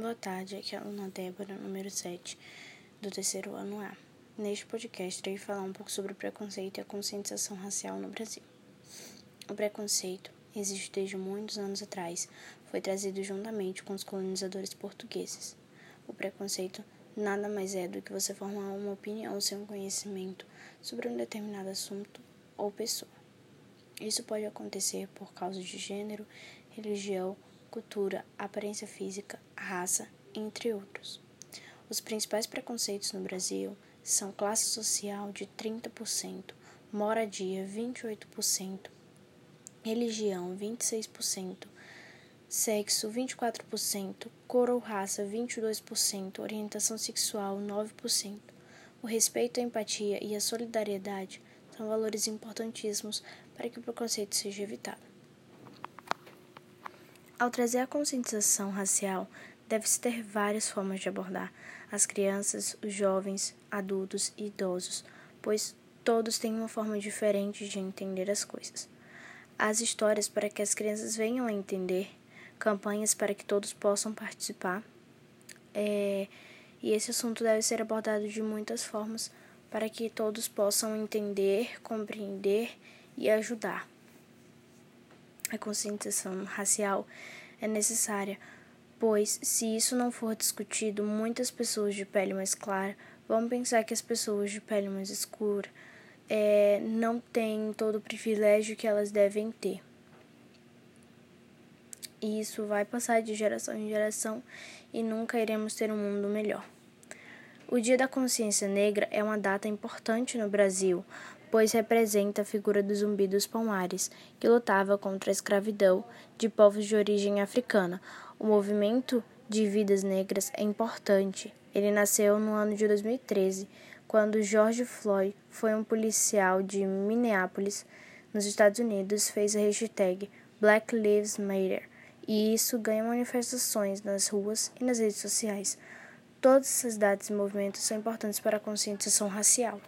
Boa tarde, aqui é a aluna Débora, número 7, do terceiro ano A. Neste podcast, irei falar um pouco sobre o preconceito e a conscientização racial no Brasil. O preconceito existe desde muitos anos atrás, foi trazido juntamente com os colonizadores portugueses. O preconceito nada mais é do que você formar uma opinião sem um conhecimento sobre um determinado assunto ou pessoa. Isso pode acontecer por causa de gênero, religião, cultura, aparência física, raça, entre outros. Os principais preconceitos no Brasil são classe social de 30%, moradia 28%, religião 26%, sexo 24%, cor ou raça 22%, orientação sexual 9%. O respeito, a empatia e a solidariedade são valores importantíssimos para que o preconceito seja evitado. Ao trazer a conscientização racial, deve-se ter várias formas de abordar as crianças, os jovens, adultos e idosos, pois todos têm uma forma diferente de entender as coisas. As histórias para que as crianças venham a entender, campanhas para que todos possam participar, é, e esse assunto deve ser abordado de muitas formas para que todos possam entender, compreender e ajudar. A conscientização racial é necessária, pois, se isso não for discutido, muitas pessoas de pele mais clara vão pensar que as pessoas de pele mais escura é, não têm todo o privilégio que elas devem ter. E isso vai passar de geração em geração e nunca iremos ter um mundo melhor. O Dia da Consciência Negra é uma data importante no Brasil, pois representa a figura do Zumbi dos Palmares, que lutava contra a escravidão de povos de origem africana. O movimento de vidas negras é importante. Ele nasceu no ano de 2013, quando George Floyd foi um policial de Minneapolis, nos Estados Unidos, fez a hashtag Black Lives Matter, e isso ganha manifestações nas ruas e nas redes sociais. Todas essas datas e movimentos são importantes para a conscientização racial.